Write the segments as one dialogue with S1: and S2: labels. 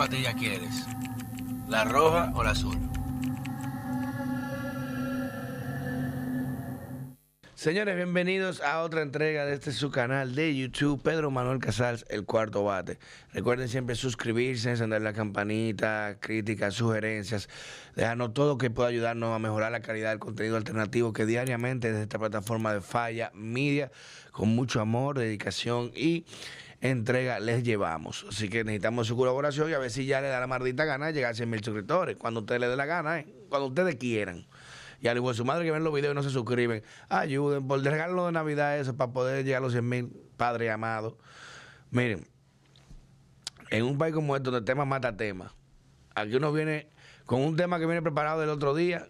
S1: ¿Cuál patilla quieres? ¿La roja o la azul? Señores, bienvenidos a otra entrega de este su canal de YouTube, Pedro Manuel Casals, el cuarto bate. Recuerden siempre suscribirse, encender la campanita, críticas, sugerencias, dejarnos todo que pueda ayudarnos a mejorar la calidad del contenido alternativo que diariamente desde esta plataforma de Falla Media, con mucho amor, dedicación y entrega les llevamos. Así que necesitamos su colaboración y a ver si ya le da la maldita gana llegar a 100 mil suscriptores. Cuando ustedes le dé la gana, ¿eh? cuando ustedes quieran y al igual su madre que ven los videos y no se suscriben, ayuden por el regalo de Navidad eso para poder llegar a los 100 mil, Padre amado. Miren, en un país como este donde tema mata tema, aquí uno viene con un tema que viene preparado del otro día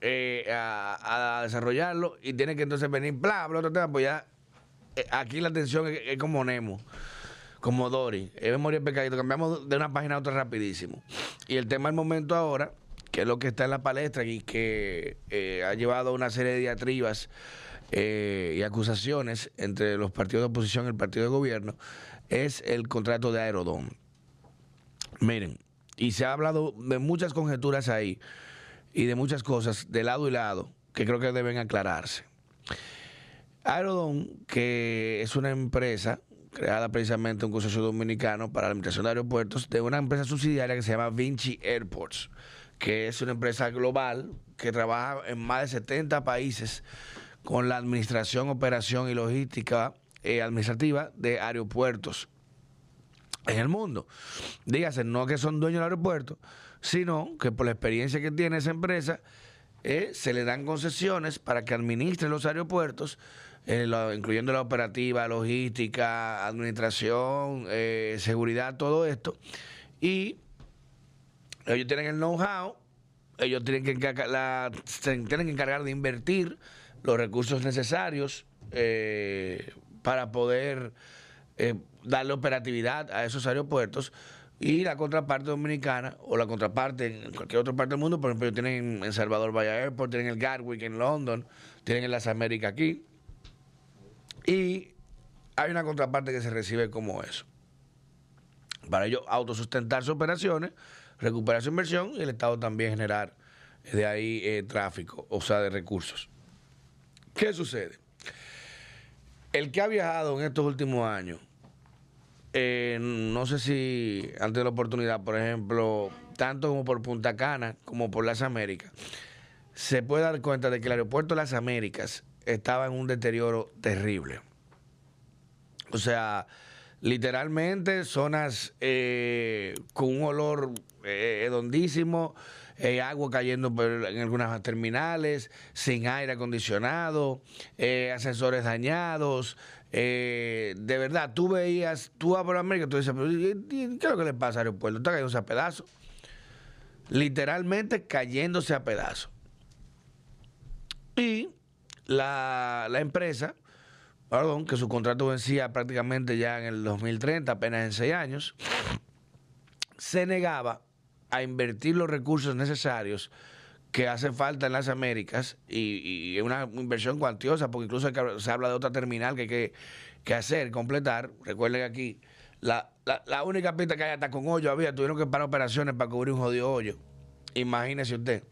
S1: eh, a, desarrollarlo y tiene que entonces venir, bla, bla, otro tema, pues ya aquí la atención es, como Nemo como Dory, es memoria pecadito, cambiamos de una página a otra rapidísimo. Y el tema del momento ahora que es lo que está en la palestra y que eh, ha llevado una serie de diatribas eh, y acusaciones entre los partidos de oposición y el partido de gobierno, es el contrato de Aerodón. Miren, y se ha hablado de muchas conjeturas ahí y de muchas cosas de lado y lado que creo que deben aclararse. Aerodón, que es una empresa creada precisamente un consorcio dominicano para la administración de aeropuertos de una empresa subsidiaria que se llama Vinci Airports que es una empresa global que trabaja en más de 70 países con la administración, operación y logística eh, administrativa de aeropuertos en el mundo. Dígase, no que son dueños del aeropuerto, sino que por la experiencia que tiene esa empresa, eh, se le dan concesiones para que administre los aeropuertos, eh, incluyendo la operativa, logística, administración, seguridad, todo esto. Y ellos tienen el know-how, ellos tienen que, encargar, que encargar de invertir los recursos necesarios eh, para poder eh, darle operatividad a esos aeropuertos. Y la contraparte dominicana, o la contraparte en cualquier otra parte del mundo, por ejemplo, tienen en Salvador Bahía Airport, tienen el Gatwick en London, tienen en Las Américas aquí. Y hay una contraparte que se recibe como eso. Para ellos autosustentar sus operaciones recuperar su inversión y el Estado también generar de ahí eh, tráfico, o sea, de recursos. ¿Qué sucede? El que ha viajado en estos últimos años, eh, no sé si antes de la oportunidad, por ejemplo, tanto como por Punta Cana como por las Américas, se puede dar cuenta de que el aeropuerto de las Américas estaba en un deterioro terrible. O sea, literalmente zonas eh, con un olor eh, eh, agua cayendo en algunas terminales, sin aire acondicionado, eh, ascensores dañados. de verdad, tú veías, tú vas por América, tú dices, ¿qué es lo que le pasa al aeropuerto? Está cayéndose a pedazos. Literalmente cayéndose a pedazos. Y la, la empresa, perdón, que su contrato vencía prácticamente ya en el 2030, apenas en seis años, se negaba a invertir los recursos necesarios que hacen falta en las Américas y, es una inversión cuantiosa, porque incluso se habla de otra terminal que hay que, hacer, completar. Recuerden que aquí la, única pista que hay hasta con hoyo había, tuvieron que parar operaciones para cubrir un jodido hoyo. Imagínese usted.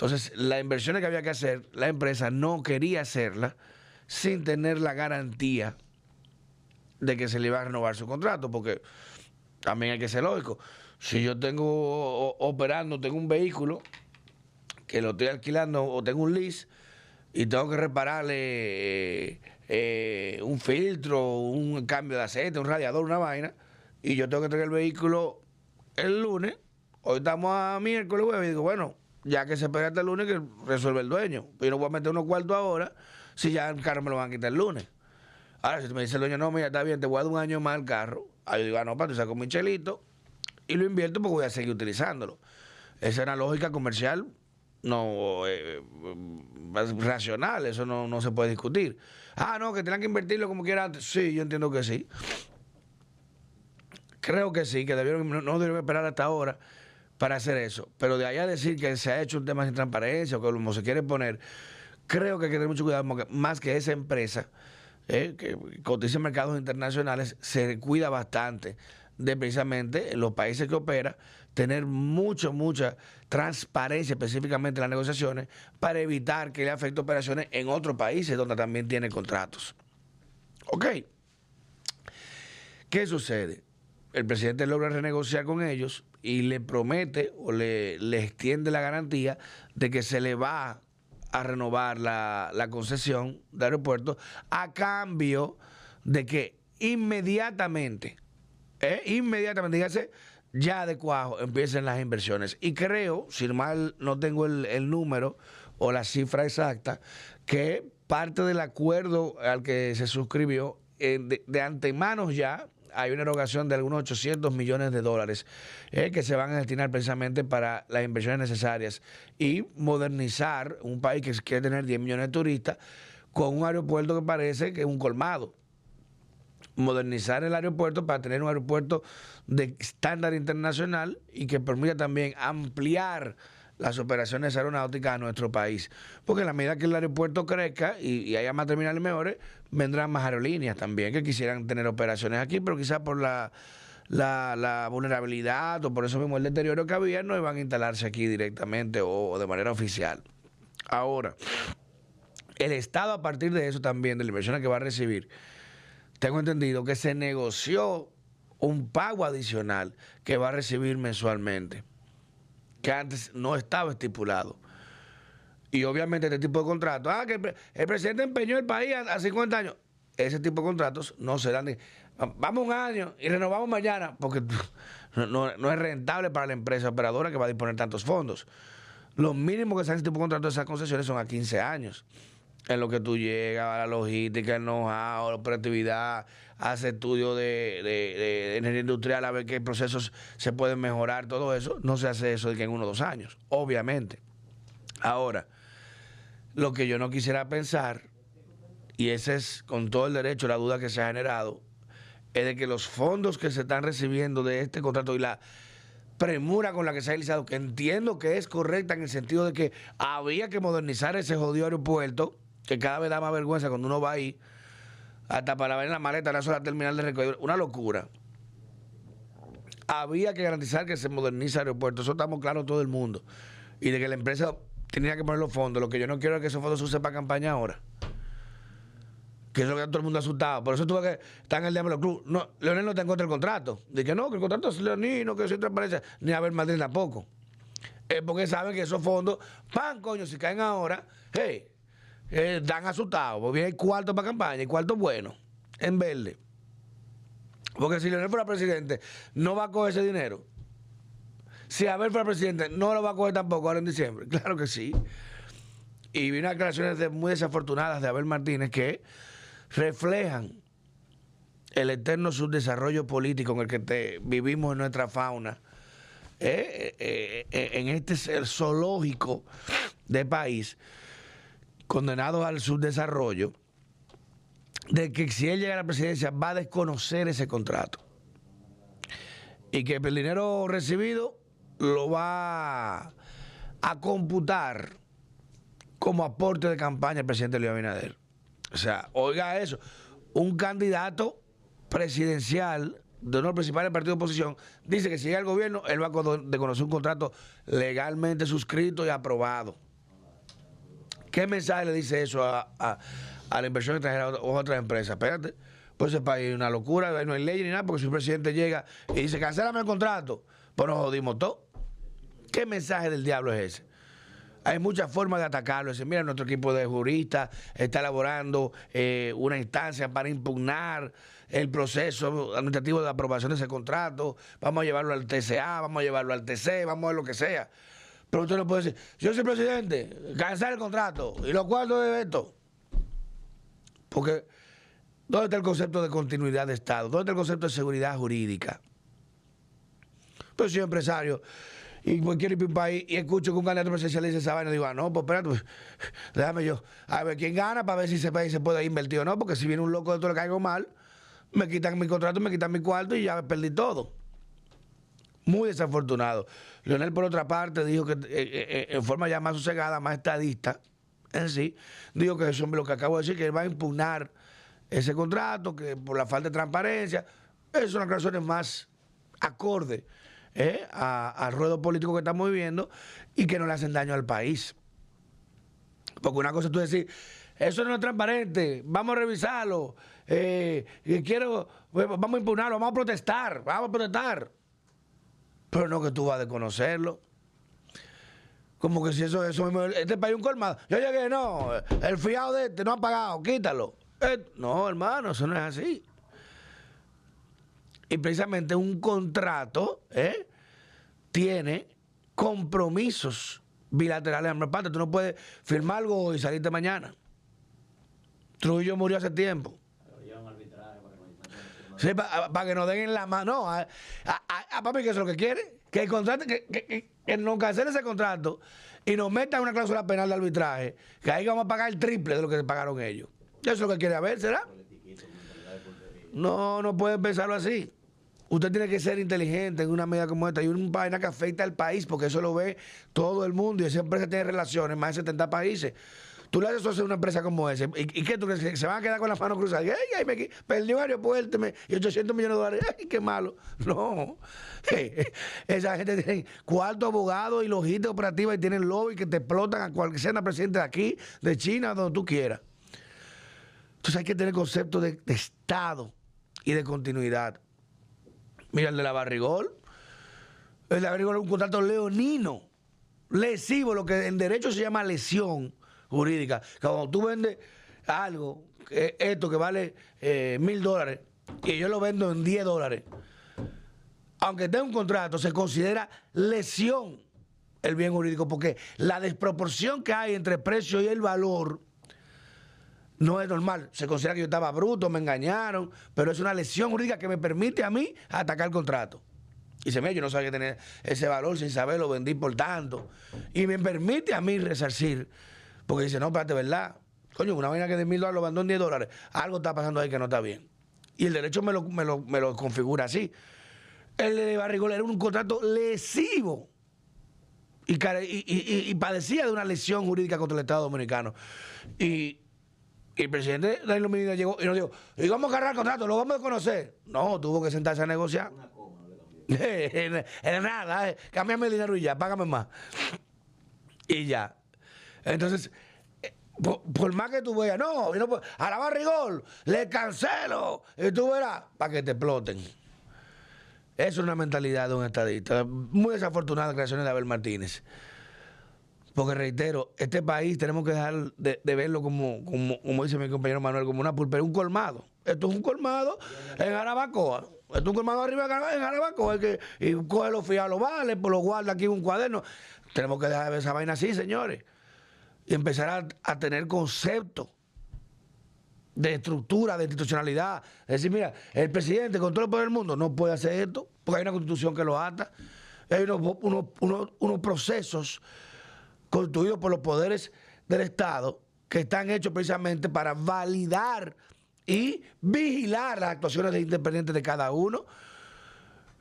S1: Entonces, las inversiones que había que hacer, la empresa no quería hacerla sin tener la garantía de que se le iba a renovar su contrato, porque también hay que ser lógico. Si yo tengo operando, tengo un vehículo que lo estoy alquilando o tengo un lease y tengo que repararle eh, eh, un filtro, un cambio de aceite, un radiador, una vaina, y yo tengo que traer el vehículo el lunes, hoy estamos a miércoles, y digo, bueno, ya que se espera hasta el lunes, que resuelve el dueño. Yo no voy a meter unos cuartos ahora si ya el carro me lo van a quitar el lunes. Ahora, si me dice el dueño, no, mira, está bien, te voy a dar un año más al carro. Ahí yo digo, ah, no, para, te saco mi chelito y lo invierto porque voy a seguir utilizándolo. Esa es una lógica comercial no eh, racional, eso no, se puede discutir. Ah, no, que tengan que invertirlo como quieran Sí, yo entiendo que sí. Creo que sí, que debieron, no debieron esperar hasta ahora para hacer eso. Pero de allá decir que se ha hecho un tema sin transparencia o que como se quiere poner, creo que hay que tener mucho cuidado más que esa empresa eh, que cotiza en mercados internacionales se cuida bastante de precisamente los países que opera tener mucho, mucha transparencia específicamente en las negociaciones para evitar que le afecte operaciones en otros países donde también tiene contratos. ¿Ok? ¿Qué sucede? El presidente logra renegociar con ellos y le promete o le, extiende la garantía de que se le va a renovar la, concesión de aeropuerto a cambio de que inmediatamente, eh, inmediatamente, dígase, ya de cuajo empiecen las inversiones. Y creo, si mal no tengo el, número o la cifra exacta, que parte del acuerdo al que se suscribió eh, de, de antemano ya hay una erogación de algunos 800 millones de dólares eh, que se van a destinar precisamente para las inversiones necesarias y modernizar un país que quiere tener 10 millones de turistas con un aeropuerto que parece que es un colmado. Modernizar el aeropuerto para tener un aeropuerto de estándar internacional y que permita también ampliar las operaciones aeronáuticas a nuestro país. Porque en la medida que el aeropuerto crezca y, haya más terminales mejores, vendrán más aerolíneas también que quisieran tener operaciones aquí, pero quizás por la, la, vulnerabilidad o por eso mismo el deterioro que había, no iban a instalarse aquí directamente o, de manera oficial. Ahora, el Estado a partir de eso también, de la inversión que va a recibir, tengo entendido que se negoció un pago adicional que va a recibir mensualmente que antes no estaba estipulado. Y obviamente este tipo de contratos, ah, que el, presidente empeñó el país a, 50 años. Ese tipo de contratos no se dan. vamos un año y renovamos mañana, porque no, es rentable para la empresa operadora que va a disponer tantos fondos. Los mínimos que se ese tipo de contratos esas concesiones son a 15 años. En lo que tú llegas, a la logística, el know-how, la operatividad, hace estudios de, de, energía industrial a ver qué procesos se pueden mejorar, todo eso, no se hace eso de que en uno o dos años, obviamente. Ahora, lo que yo no quisiera pensar, y ese es con todo el derecho la duda que se ha generado, es de que los fondos que se están recibiendo de este contrato y la premura con la que se ha realizado, que entiendo que es correcta en el sentido de que había que modernizar ese jodido aeropuerto, que cada vez da más vergüenza cuando uno va ahí, hasta para ver en la maleta, la sola terminal de recogido. Una locura. Había que garantizar que se moderniza el aeropuerto. Eso estamos claros todo el mundo. Y de que la empresa tenía que poner los fondos. Lo que yo no quiero es que esos fondos se usen para campaña ahora. Que es lo que todo el mundo asustado. Por eso tuve que estar en el Diablo Club. No, Leonel no te encontró el contrato. Dije no, que el contrato es leonino, que es transparencia. Ni a ver Madrid tampoco. Es porque saben que esos fondos, pan, coño, si caen ahora, hey, eh, dan asustados, porque hay cuarto para campaña y cuarto bueno, en verde. Porque si Leonel fuera presidente, no va a coger ese dinero. Si Abel fuera presidente, no lo va a coger tampoco ahora en diciembre. Claro que sí. Y vi unas declaraciones muy desafortunadas de Abel Martínez que reflejan el eterno subdesarrollo político en el que vivimos en nuestra fauna, eh, eh, en este zoológico de país condenados al subdesarrollo, de que si él llega a la presidencia va a desconocer ese contrato. Y que el dinero recibido lo va a computar como aporte de campaña al presidente Luis Abinader. O sea, oiga eso, un candidato presidencial de uno de los principales partidos de oposición dice que si llega al gobierno, él va a desconocer un contrato legalmente suscrito y aprobado. ¿Qué mensaje le dice eso a, la inversión extranjera o a otras empresas? Espérate, pues ese país es una locura, no hay ley ni nada, porque si un presidente llega y dice, cancélame el contrato, pues nos jodimos todo. ¿Qué mensaje del diablo es ese? Hay muchas formas de atacarlo. Dice, mira, nuestro equipo de juristas está elaborando eh, una instancia para impugnar el proceso administrativo de aprobación de ese contrato. Vamos a llevarlo al TCA, vamos a llevarlo al TC, vamos a ver lo que sea. Pero usted no puede decir, yo soy presidente, cancelar el contrato y los cuartos de esto. Porque, ¿dónde está el concepto de continuidad de Estado? ¿Dónde está el concepto de seguridad jurídica? Pues soy empresario y un país y escucho que un candidato presidencial dice esa vaina, digo, ah, no, pues espérate, pues, déjame yo, a ver quién gana para ver si ese país se puede invertir o no, porque si viene un loco de todo le caigo mal, me quitan mi contrato, me quitan mi cuarto y ya perdí todo. Muy desafortunado. Leonel, por otra parte, dijo que eh, eh, eh, en forma ya más sosegada, más estadista, en sí, dijo que eso es lo que acabo de decir, que él va a impugnar ese contrato, que por la falta de transparencia, son las razones más acorde ¿eh? al ruedo político que estamos viviendo y que no le hacen daño al país. Porque una cosa es tú decir, eso no es transparente, vamos a revisarlo, quiero, pues, vamos a impugnarlo, vamos a protestar, vamos a protestar. Pero no que tú vas a desconocerlo. Como que si eso, eso este país es un colmado. Yo llegué, no, el fiado de este no ha pagado, quítalo. Eh, no, hermano, eso no es así. Y precisamente un contrato ¿eh? tiene compromisos bilaterales ambas partes. Tú no puedes firmar algo y salirte mañana. Trujillo murió hace tiempo. Para que nos den en la mano. No, a, papi, que es lo que quiere. Que, el contrato, que, que, que, nos cancele ese contrato y nos metan una cláusula penal de arbitraje, que ahí vamos a pagar el triple de lo que pagaron ellos. Eso es lo que quiere ver, ¿será? No, no puede pensarlo así. Usted tiene que ser inteligente en una medida como esta. Y una vaina que afecta al país, porque eso lo ve todo el mundo. Y esa empresa tiene relaciones más de 70 países. Tú le haces eso a una empresa como esa. ¿Y, qué tú crees? ¿Se van a quedar con las manos cruzadas? ¡Ay, ay, me perdió un aeropuerto y 800 millones de dólares! ¡Ay, qué malo! No. esa gente tiene cuarto abogado y logística operativa y tienen lobby que te explotan a cualquier sea presidente de aquí, de China, donde tú quieras. Entonces hay que tener concepto de, de Estado y de continuidad. Mira el de la Barrigol. El de la Barrigol es un contrato leonino, lesivo, lo que en derecho se llama lesión jurídica. Cuando tú vendes algo, esto que vale eh, mil dólares, y yo lo vendo en 10 dólares, aunque tenga un contrato, se considera lesión el bien jurídico, porque la desproporción que hay entre precio y el valor no es normal. Se considera que yo estaba bruto, me engañaron, pero es una lesión jurídica que me permite a mí atacar el contrato. Y se me yo no sabía que tener ese valor sin saberlo, vendí por tanto. Y me permite a mí resarcir porque dice, no, espérate, ¿verdad? Coño, una vaina que de mil dólares lo mandó en 10 dólares. Algo está pasando ahí que no está bien. Y el derecho me lo, me lo, configura así. El de Barrigol era un contrato lesivo. Y, y, padecía de una lesión jurídica contra el Estado Dominicano. Y, el presidente Danilo Medina llegó y nos dijo, y vamos a agarrar el contrato, lo vamos a conocer. No, tuvo que sentarse a negociar. Era nada, eh. cámbiame el dinero y ya, págame más. Y ya. Entonces, eh, por, más que tú veas, no, a la barrigol, le cancelo, y tú verás, para que te exploten. Eso es una mentalidad de un estadista. Muy desafortunada creación de Abel Martínez. Porque reitero, este país tenemos que dejar de, verlo como, como, dice mi compañero Manuel, como una pulpería, un colmado. Esto es un colmado en Arabacoa. Esto es un colmado arriba en Arabacoa. que, y coge los fiados, vale, pues lo guarda aquí en un cuaderno. Tenemos que dejar de ver esa vaina así, señores y empezar a, tener conceptos de estructura, de institucionalidad. Es decir, mira, el presidente con todo el poder del mundo no puede hacer esto porque hay una constitución que lo ata. Hay unos, procesos constituidos por los poderes del Estado que están hechos precisamente para validar y vigilar las actuaciones independientes de cada uno.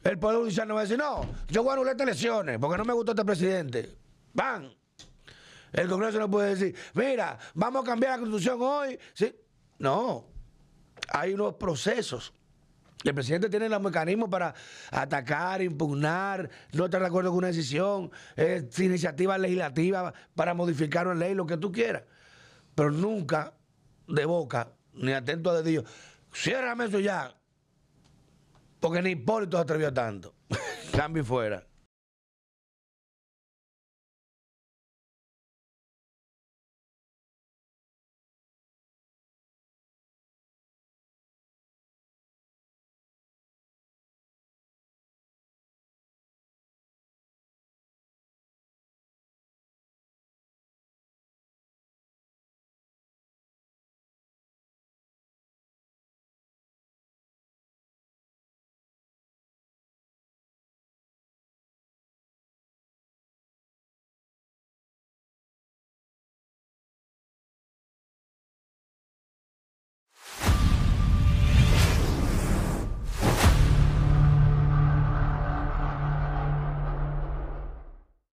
S1: El Poder Judicial no va a decir, no, yo voy a anular estas elecciones porque no me gustó este presidente. Van, el Congreso no puede decir, mira, vamos a cambiar la constitución hoy. ¿Sí? No, hay unos procesos. El presidente tiene los mecanismos para atacar, impugnar, no estar de acuerdo con una decisión, es iniciativa legislativa para modificar una ley, lo que tú quieras. Pero nunca de boca, ni atento a Dios, ciérrame eso ya. Porque ni Hipólito se atrevió tanto. Cambio fuera.